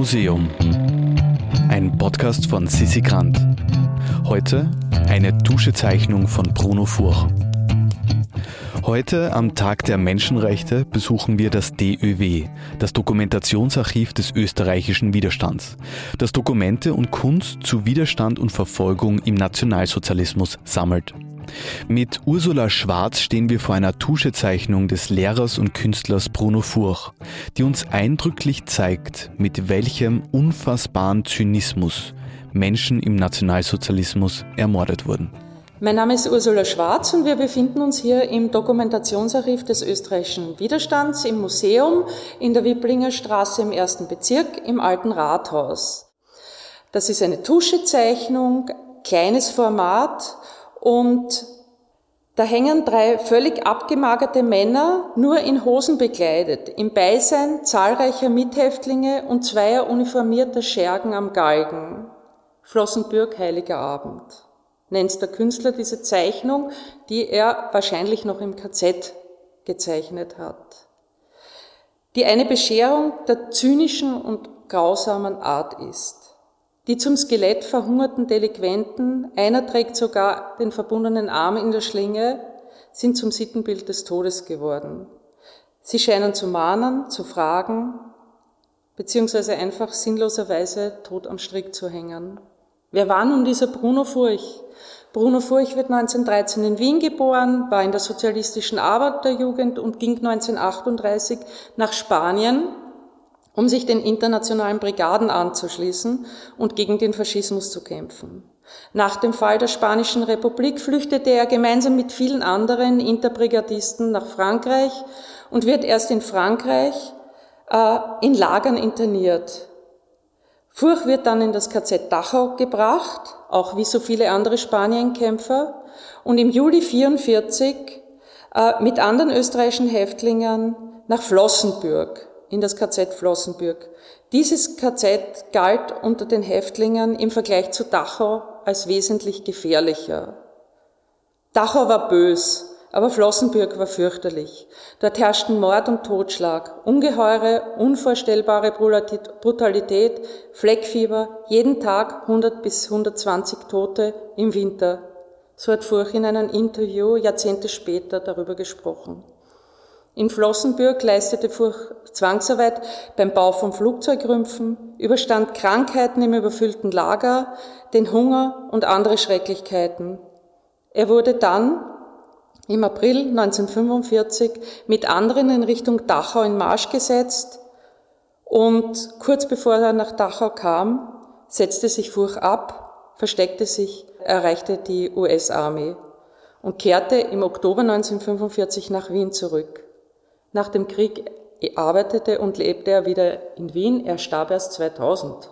Museum. Ein Podcast von Sissi Grant. Heute eine Tuschezeichnung von Bruno Furch. Heute am Tag der Menschenrechte besuchen wir das DÖW, das Dokumentationsarchiv des österreichischen Widerstands, das Dokumente und Kunst zu Widerstand und Verfolgung im Nationalsozialismus sammelt. Mit Ursula Schwarz stehen wir vor einer Tuschezeichnung des Lehrers und Künstlers Bruno Furch, die uns eindrücklich zeigt, mit welchem unfassbaren Zynismus Menschen im Nationalsozialismus ermordet wurden. Mein Name ist Ursula Schwarz und wir befinden uns hier im Dokumentationsarchiv des österreichischen Widerstands im Museum in der Wiblinger Straße im ersten Bezirk im alten Rathaus. Das ist eine Tuschezeichnung, kleines Format und da hängen drei völlig abgemagerte Männer nur in Hosen bekleidet, im Beisein zahlreicher Mithäftlinge und zweier uniformierter Schergen am Galgen. Flossenbürg, Heiliger Abend nennt der Künstler diese Zeichnung, die er wahrscheinlich noch im KZ gezeichnet hat. Die eine Bescherung der zynischen und grausamen Art ist. Die zum Skelett verhungerten Delinquenten, einer trägt sogar den verbundenen Arm in der Schlinge, sind zum Sittenbild des Todes geworden. Sie scheinen zu mahnen, zu fragen, beziehungsweise einfach sinnloserweise tot am Strick zu hängen. Wer war nun dieser Bruno Furch? Bruno Furch wird 1913 in Wien geboren, war in der sozialistischen Arbeiterjugend und ging 1938 nach Spanien, um sich den internationalen Brigaden anzuschließen und gegen den Faschismus zu kämpfen. Nach dem Fall der Spanischen Republik flüchtete er gemeinsam mit vielen anderen Interbrigadisten nach Frankreich und wird erst in Frankreich äh, in Lagern interniert. Furch wird dann in das KZ Dachau gebracht, auch wie so viele andere Spanienkämpfer, und im Juli 44 äh, mit anderen österreichischen Häftlingen nach Flossenbürg, in das KZ Flossenbürg. Dieses KZ galt unter den Häftlingen im Vergleich zu Dachau als wesentlich gefährlicher. Dachau war bös, aber Flossenbürg war fürchterlich. Dort herrschten Mord und Totschlag, ungeheure, unvorstellbare Brutalität, Fleckfieber, jeden Tag 100 bis 120 Tote im Winter. So hat Furch in einem Interview Jahrzehnte später darüber gesprochen. In Flossenbürg leistete Furch Zwangsarbeit beim Bau von Flugzeugrümpfen, überstand Krankheiten im überfüllten Lager, den Hunger und andere Schrecklichkeiten. Er wurde dann im April 1945 mit anderen in Richtung Dachau in Marsch gesetzt und kurz bevor er nach Dachau kam, setzte sich Furch ab, versteckte sich, erreichte die US-Armee und kehrte im Oktober 1945 nach Wien zurück. Nach dem Krieg arbeitete und lebte er wieder in Wien, er starb erst 2000.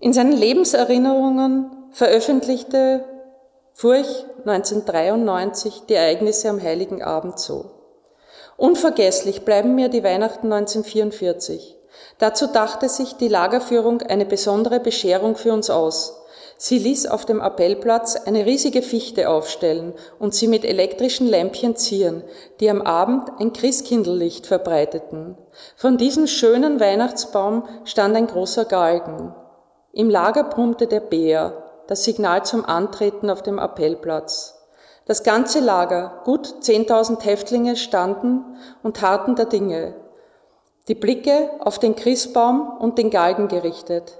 In seinen Lebenserinnerungen veröffentlichte Furch 1993 die Ereignisse am Heiligen Abend so. Unvergesslich bleiben mir die Weihnachten 1944. Dazu dachte sich die Lagerführung eine besondere Bescherung für uns aus. Sie ließ auf dem Appellplatz eine riesige Fichte aufstellen und sie mit elektrischen Lämpchen zieren, die am Abend ein Christkindllicht verbreiteten. Von diesem schönen Weihnachtsbaum stand ein großer Galgen. Im Lager brummte der Bär, das Signal zum Antreten auf dem Appellplatz. Das ganze Lager, gut 10.000 Häftlinge, standen und harrten der Dinge, die Blicke auf den Christbaum und den Galgen gerichtet.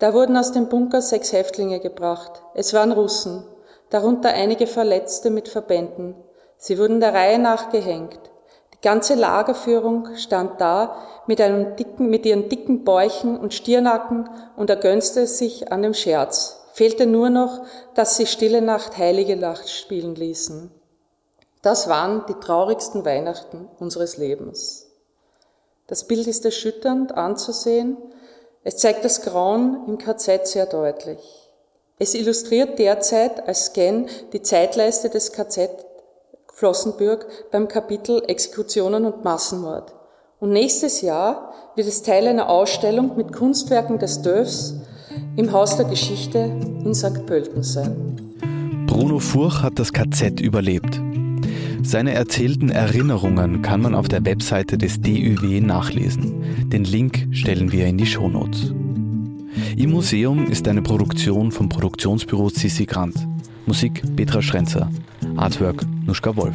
Da wurden aus dem Bunker sechs Häftlinge gebracht. Es waren Russen, darunter einige Verletzte mit Verbänden. Sie wurden der Reihe nach gehängt. Die ganze Lagerführung stand da mit, dicken, mit ihren dicken Bäuchen und Stirnacken und ergönste sich an dem Scherz. Fehlte nur noch, dass sie Stille Nacht, Heilige Nacht spielen ließen. Das waren die traurigsten Weihnachten unseres Lebens. Das Bild ist erschütternd anzusehen. Es zeigt das Grauen im KZ sehr deutlich. Es illustriert derzeit als Scan die Zeitleiste des KZ Flossenbürg beim Kapitel Exekutionen und Massenmord. Und nächstes Jahr wird es Teil einer Ausstellung mit Kunstwerken des Dörfs im Haus der Geschichte in St. Pölten sein. Bruno Furch hat das KZ überlebt. Seine erzählten Erinnerungen kann man auf der Webseite des DÜW nachlesen. Den Link stellen wir in die Shownotes. Im Museum ist eine Produktion vom Produktionsbüro Sissi Grant. Musik Petra Schrenzer. Artwork Nuschka Wolf.